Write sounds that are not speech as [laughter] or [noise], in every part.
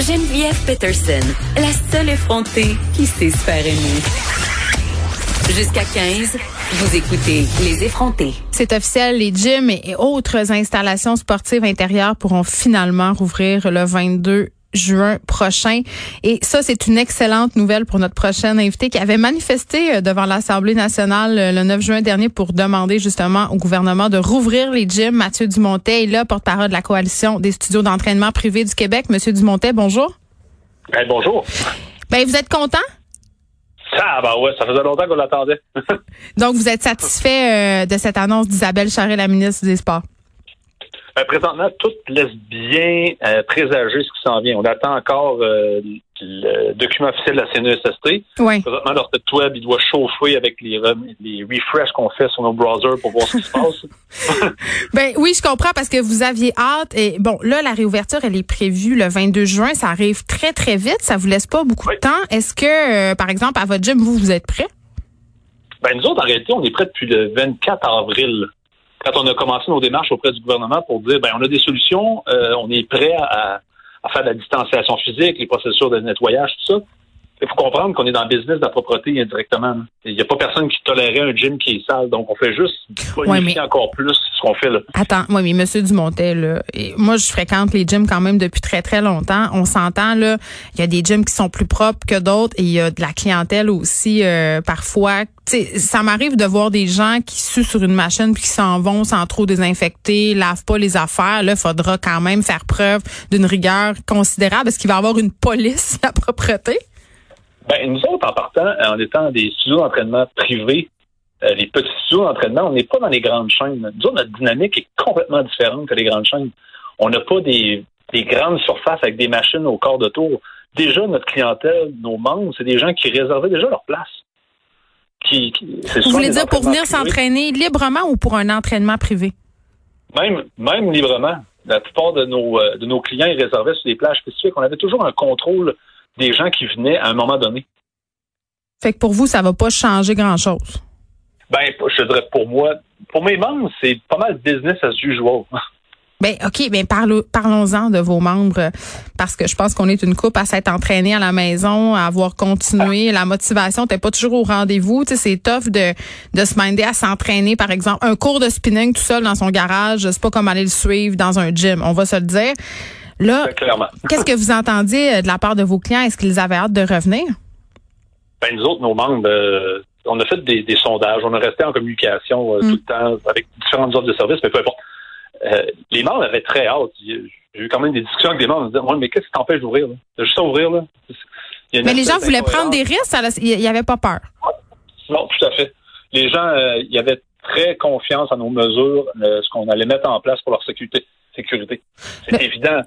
Geneviève Peterson, la seule effrontée qui sait se faire aimer. Jusqu'à 15, vous écoutez Les effrontés. C'est officiel, les gyms et autres installations sportives intérieures pourront finalement rouvrir le 22 juin prochain. Et ça, c'est une excellente nouvelle pour notre prochaine invité qui avait manifesté euh, devant l'Assemblée nationale euh, le 9 juin dernier pour demander justement au gouvernement de rouvrir les gyms. Mathieu Dumontet est là, porte-parole de la Coalition des studios d'entraînement privés du Québec. Monsieur Dumontet, bonjour. Ben, bonjour. Ben, vous êtes content? Ah, ben ouais, ça faisait longtemps qu'on l'attendait. [laughs] Donc, vous êtes satisfait euh, de cette annonce d'Isabelle Charret, la ministre des Sports? Ben, présentement, tout laisse bien euh, présager ce qui s'en vient. On attend encore euh, le document officiel de la CNESST. Oui. Présentement, leur site web, il doit chauffer avec les, les refreshs qu'on fait sur nos browsers pour voir ce qui se passe. [laughs] ben oui, je comprends parce que vous aviez hâte. Et bon, là, la réouverture, elle est prévue le 22 juin. Ça arrive très, très vite. Ça vous laisse pas beaucoup de temps. Est-ce que, euh, par exemple, à votre gym, vous, vous êtes prêt? Ben, nous autres, en réalité, on est prêts depuis le 24 avril quand on a commencé nos démarches auprès du gouvernement pour dire, ben, on a des solutions, euh, on est prêt à, à, faire de la distanciation physique, les processus de nettoyage, tout ça. Il faut comprendre qu'on est dans le business de la propreté indirectement. Il n'y a pas personne qui tolérait un gym qui est sale. Donc, on fait juste bonifier encore plus ce qu'on fait là. Attends, moi, mais Monsieur Dumontet, là, et moi, je fréquente les gyms quand même depuis très, très longtemps. On s'entend, là, il y a des gyms qui sont plus propres que d'autres et il y a de la clientèle aussi, euh, parfois. sais, ça m'arrive de voir des gens qui suent sur une machine puis qui s'en vont sans trop désinfecter, lavent pas les affaires. Là, il faudra quand même faire preuve d'une rigueur considérable. Est-ce qu'il va y avoir une police de la propreté? Ben, nous autres, en partant, en étant des studios d'entraînement privés, euh, les petits studios d'entraînement, on n'est pas dans les grandes chaînes. Nous autres, notre dynamique est complètement différente que les grandes chaînes. On n'a pas des, des, grandes surfaces avec des machines au corps de tour. Déjà, notre clientèle, nos membres, c'est des gens qui réservaient déjà leur place. Qui, qui Vous voulez dire pour venir s'entraîner librement ou pour un entraînement privé? Même, même librement. La plupart de nos, euh, de nos clients ils réservaient sur des plages spécifiques. On avait toujours un contrôle des gens qui venaient à un moment donné. Fait que pour vous, ça va pas changer grand-chose. Ben, je dirais pour moi, pour mes membres, c'est pas mal business as usual. [laughs] Ben ok, ben parlons-en de vos membres parce que je pense qu'on est une coupe à s'être entraîné à la maison, à avoir continué. La motivation n'était pas toujours au rendez-vous. Tu sais, c'est tough de de se minder à s'entraîner, par exemple, un cours de spinning tout seul dans son garage. C'est pas comme aller le suivre dans un gym. On va se le dire. Là, [laughs] qu'est-ce que vous entendiez euh, de la part de vos clients? Est-ce qu'ils avaient hâte de revenir? Ben, nous autres, nos membres, euh, on a fait des, sondages, on a resté en communication euh, tout le mm. temps avec différentes sortes de services, mais peu importe. les membres avaient très hâte. J'ai eu quand même des discussions avec des membres. Ils disaient, mais qu'est-ce qui t'empêche d'ouvrir? Juste à ouvrir. Là? Mais les gens voulaient prendre des risques. Il n'y avait pas peur. Non, tout à fait. Les gens, il y avait très confiance en nos mesures, ce qu'on allait mettre en place pour leur sécurité. sécurité. C'est évident.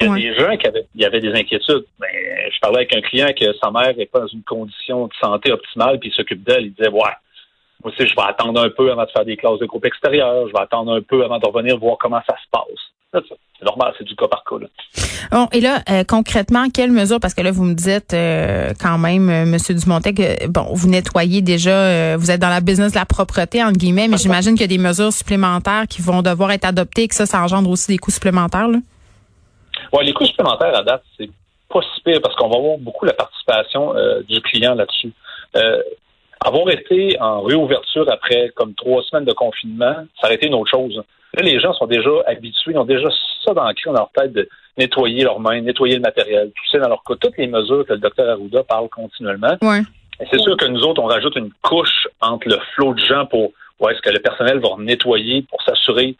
Il y a des gens qui avaient, il y avait des inquiétudes. Ben, je parlais avec un client que sa mère n'est pas dans une condition de santé optimale, puis il s'occupe d'elle. Il disait, ouais, moi aussi, je vais attendre un peu avant de faire des classes de groupe extérieur. Je vais attendre un peu avant de revenir voir comment ça se passe. C'est normal, c'est du cas par cas. Bon, et là, euh, concrètement, quelles mesures, parce que là, vous me dites euh, quand même, euh, Monsieur Dumontet, que bon, vous nettoyez déjà, vous êtes dans la business de la propreté, entre guillemets, mais j'imagine qu'il y a des mesures supplémentaires qui vont devoir être adoptées et que ça, ça engendre aussi des coûts supplémentaires. Là? Ouais, les coûts supplémentaires à date, c'est pas si pire parce qu'on va voir beaucoup la participation euh, du client là-dessus. Euh, avoir été en réouverture après comme trois semaines de confinement, ça aurait été une autre chose. Là, les gens sont déjà habitués, ils ont déjà ça dans, dans leur tête de nettoyer leurs mains, nettoyer le matériel, tout ça dans leur cas. Toutes les mesures que le docteur Arruda parle continuellement. Ouais. C'est sûr que nous autres, on rajoute une couche entre le flot de gens pour ouais, est-ce que le personnel va nettoyer pour s'assurer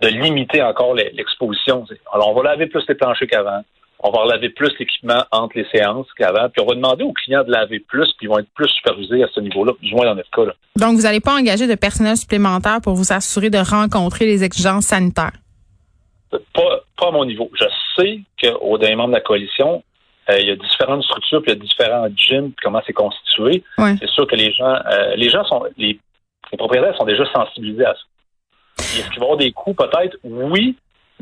de limiter encore l'exposition. Alors, on va laver plus les planchers qu'avant. On va laver plus l'équipement entre les séances qu'avant. Puis on va demander aux clients de laver plus, puis ils vont être plus supervisés à ce niveau-là, du moins dans notre cas. Là. Donc, vous n'allez pas engager de personnel supplémentaire pour vous assurer de rencontrer les exigences sanitaires? Pas, pas à mon niveau. Je sais qu'au dernier membre de la coalition, euh, il y a différentes structures, puis il y a différents gyms, puis comment c'est constitué. C'est sûr que les gens, euh, les gens sont, les, les propriétaires sont déjà sensibilisés à ça. Est-ce qu'il va y avoir des coûts peut-être? Oui,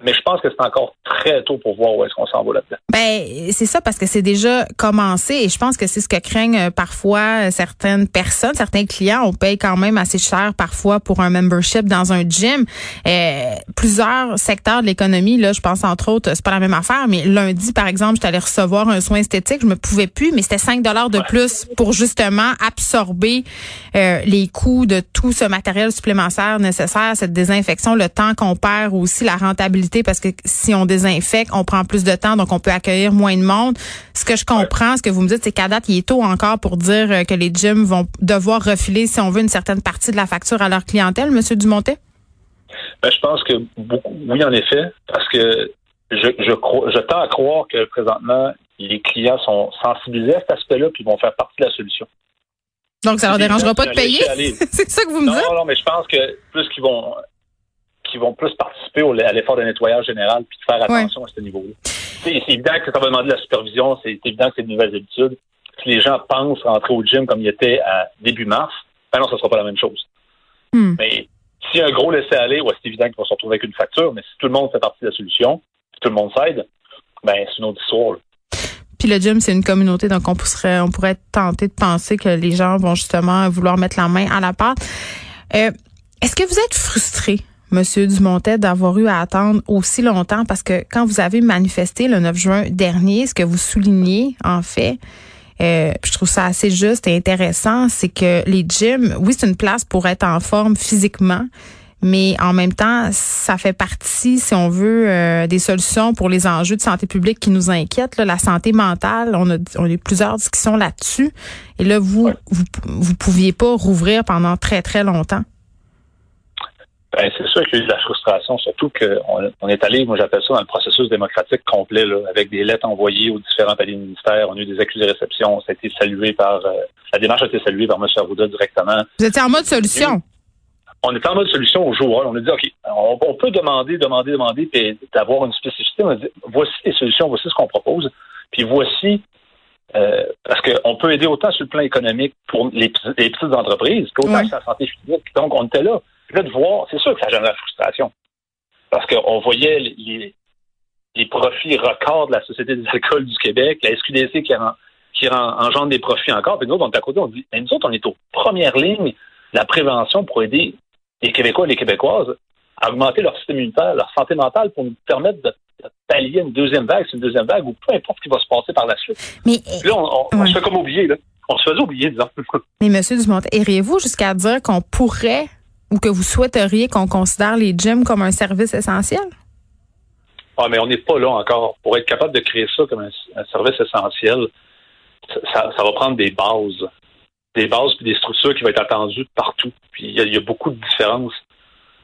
mais je pense que c'est encore très tôt pour voir où est-ce qu'on s'en va là-dedans. Ben, c'est ça parce que c'est déjà commencé et je pense que c'est ce que craignent euh, parfois certaines personnes, certains clients. On paye quand même assez cher parfois pour un membership dans un gym. Euh, plusieurs secteurs de l'économie, là, je pense entre autres, c'est pas la même affaire, mais lundi, par exemple, je allée recevoir un soin esthétique, je me pouvais plus, mais c'était 5 dollars de plus pour justement absorber euh, les coûts de tout ce matériel supplémentaire nécessaire, cette désinfection, le temps qu'on perd aussi, la rentabilité parce que si on désinfecte, on prend plus de temps, donc on peut accueillir moins de monde. Ce que je comprends, ce que vous me dites, c'est qu'à date, il est tôt encore pour dire euh, que les gyms vont devoir refiler, si on veut, une certaine partie de la facture à leur clientèle, Monsieur Dumontet? Ben, je pense que beaucoup, oui, en effet, parce que je, je, crois, je tends à croire que présentement, les clients sont sensibilisés à cet aspect-là puis vont faire partie de la solution. Donc, ça leur dérangera pas de payer? [laughs] c'est ça que vous me dites? Non, non, mais je pense que plus qu'ils vont qui vont plus participer au, à l'effort de nettoyage général puis de faire attention à ce niveau-là. C'est évident que ça va demander de la supervision, c'est évident que c'est de nouvelles habitudes. Si les gens pensent rentrer au gym comme il était à début mars, ben non, ce ne sera pas la même chose. Hmm. Mais si un gros laisser-aller, ouais, c'est évident qu'ils vont se retrouver avec une facture, mais si tout le monde fait partie de la solution, si tout le monde s'aide, ben c'est une autre histoire. Puis le gym, c'est une communauté, donc on pourrait, on pourrait tenter de penser que les gens vont justement vouloir mettre la main à la pâte. Euh, Est-ce que vous êtes frustré Monsieur Dumontet, d'avoir eu à attendre aussi longtemps parce que quand vous avez manifesté le 9 juin dernier, ce que vous soulignez, en fait, euh, je trouve ça assez juste et intéressant, c'est que les gyms, oui, c'est une place pour être en forme physiquement, mais en même temps, ça fait partie, si on veut, euh, des solutions pour les enjeux de santé publique qui nous inquiètent. la santé mentale, on a, on a eu plusieurs discussions là-dessus. Et là, vous, vous, vous pouviez pas rouvrir pendant très, très longtemps. Ben, c'est sûr qu'il y a eu de la frustration, surtout qu'on on est allé, moi j'appelle ça, dans le processus démocratique complet, là, avec des lettres envoyées aux différents paliers ministères. On a eu des accusés de réception. Ça a été salué par. Euh, la démarche a été saluée par M. Arruda directement. Vous étiez en mode solution? On était en mode solution au jour. On a dit, OK, on, peut demander, demander, demander, puis d'avoir une spécificité. On a dit, voici les solutions, voici ce qu'on propose. Puis voici euh, parce qu'on peut aider autant sur le plan économique pour les, petites entreprises qu'autant sur la santé physique. Donc, on était là. Là, de voir, c'est sûr que ça génère la frustration. Parce qu'on voyait les, les, profits records de la Société des alcools du Québec, la SQDC qui, qui engendre des profits encore. Puis nous autres, on est à côté, on dit, mais nous autres, on est aux premières lignes de la prévention pour aider les Québécois et les Québécoises à augmenter leur système immunitaire, leur santé mentale pour nous permettre de, pallier une deuxième vague, c'est une deuxième vague, ou peu importe ce qui va se passer par la suite. Mais, là, on, se fait comme oublier, là. On se faisait oublier, disons. Mais, M. Dumontet, iriez-vous jusqu'à dire qu'on pourrait ou que vous souhaiteriez qu'on considère les gyms comme un service essentiel? Ah, mais on n'est pas là encore. Pour être capable de créer ça comme un, service essentiel, ça, va prendre des bases. Des bases puis des structures qui vont être attendues partout. Puis il y, a beaucoup de différences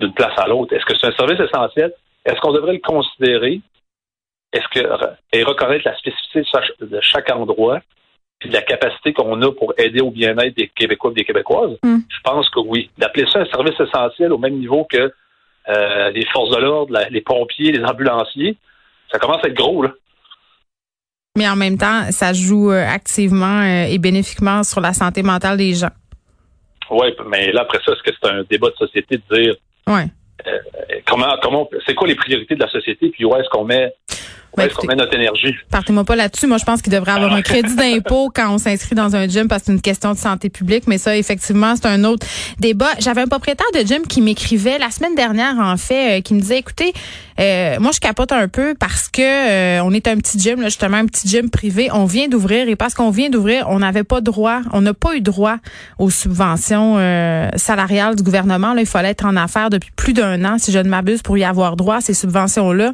d'une place à l'autre. Est-ce que c'est un service essentiel? Est-ce qu'on devrait le considérer? Est-ce que et reconnaître la spécificité de chaque endroit? Puis de la capacité qu'on a pour aider au bien-être des Québécois et des Québécoises, hmm. je pense que oui. D'appeler ça un service essentiel au même niveau que euh, les forces de l'ordre, les pompiers, les ambulanciers, ça commence à être gros, là. Mais en même temps, ça joue euh, activement euh, et bénéfiquement sur la santé mentale des gens. Oui, mais là, après ça, est-ce que c'est un débat de société de dire ouais. comment, comment, c'est quoi les priorités de la société, puis où est-ce qu'on met ben, notre énergie? Partez-moi pas là-dessus. Moi, je pense qu'il devrait avoir un crédit d'impôt [laughs] quand on s'inscrit dans un gym parce que c'est une question de santé publique. Mais ça, effectivement, c'est un autre débat. J'avais un propriétaire de gym qui m'écrivait la semaine dernière, en fait, euh, qui me disait, écoutez, euh, moi, je capote un peu parce que euh, on est un petit gym, là, justement, un petit gym privé. On vient d'ouvrir et parce qu'on vient d'ouvrir, on n'avait pas droit, on n'a pas eu droit aux subventions salariales du gouvernement. Là, il fallait être en affaires depuis plus d'un an, si je ne m'abuse, pour y avoir droit à ces subventions-là.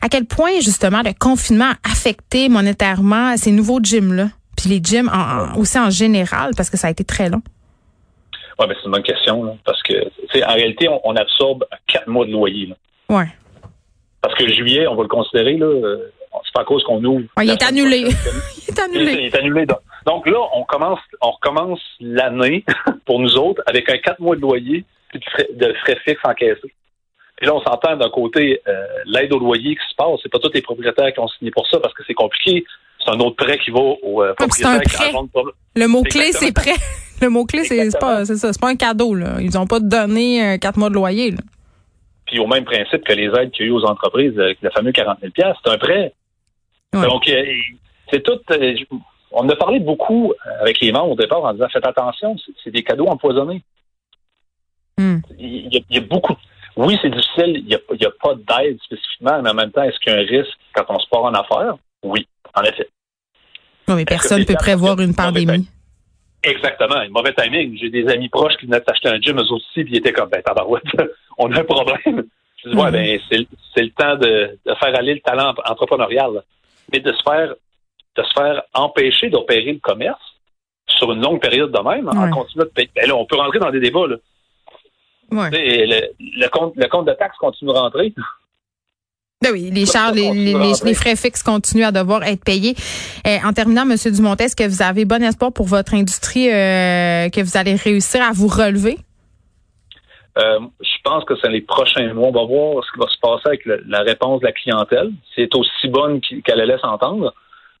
À quel point, justement, le confinement a affecté monétairement ces nouveaux gyms-là? Puis les gyms aussi en général, parce que ça a été très long. Oui, mais c'est une bonne question, parce que, en réalité, on, absorbe quatre mois de loyer. Oui. Parce que juillet, on va le considérer, là, euh, c'est pas à cause qu'on ouvre. il, est annulé. [laughs] il est annulé. Il est annulé. Donc, là, on commence, on recommence l'année [laughs] pour nous autres avec un quatre mois de loyer et de frais, de frais fixes encaissés. Puis là, on s'entend d'un côté euh, l'aide au loyer qui se passe. C'est pas tous les propriétaires qui ont signé pour ça parce que c'est compliqué. C'est un autre prêt qui va au euh, propriétaire qui Le mot-clé, c'est prêt. [laughs] Le mot-clé, c'est pas, ça. C'est pas un cadeau, là. Ils ont pas donné euh, quatre mois de loyer, là. Puis au même principe que les aides qu'il y a eu aux entreprises, le fameux 40 000 c'est un prêt. Donc, c'est tout. On a parlé beaucoup avec les membres au départ en disant faites attention, c'est des cadeaux empoisonnés. Hmm. Il, y a, beaucoup. Oui, c'est difficile. Il n'y a, pas d'aide spécifiquement, mais en même temps, est-ce qu'il y a un risque quand on se part en affaires? Oui, en effet. Non, mais personne ne peut prévoir une pandémie. Exactement. Mauvais timing. J'ai des amis proches qui venaient d'acheter un gym, eux aussi, puis ils étaient comme, ben, tabarouette, [laughs] on a un problème. Je dis, ouais, hmm. ben, c'est le temps de, faire aller le talent entrepreneurial. Mais de se faire, de se faire empêcher d'opérer le commerce sur une longue période de même, en continuant de payer. Ben là, on peut rentrer dans des débats, là. Le, compte, le compte de taxes continue de rentrer. Ben oui, les charges, les, frais fixes continuent à devoir être payés. Eh, en terminant, M. Dumont, est-ce que vous avez bon espoir pour votre industrie euh, que vous allez réussir à vous relever? Euh, je pense que c'est les prochains mois. On va voir ce qui va se passer avec la réponse de la clientèle. C'est aussi bonne qu'elle laisse entendre.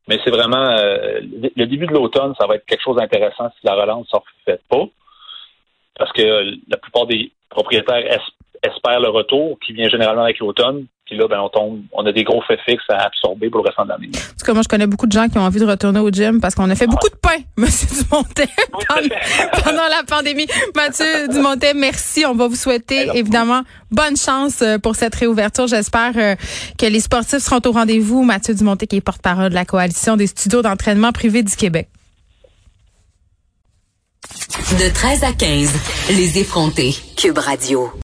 Mais c'est vraiment euh, le début de l'automne, ça va être quelque chose d'intéressant si la relance ne se fait pas. Parce que la plupart des propriétaires espèrent le retour qui vient généralement avec l'automne. Puis là, ben, on tombe, on a des gros faits fixes à absorber pour le restant de l'année. En tout cas, moi, je connais beaucoup de gens qui ont envie de retourner au gym parce qu'on a fait beaucoup de pain, [laughs] Monsieur Dumontet, [laughs] [laughs] pendant, la pandémie. Mathieu Dumontet, merci. On va vous souhaiter, évidemment, bonne chance euh, pour cette réouverture. J'espère euh, que les sportifs seront au rendez-vous. Mathieu Dumontet, qui est porte-parole de la Coalition des studios d'entraînement privés du Québec. De 13 à 15, les effrontés. Cube Radio.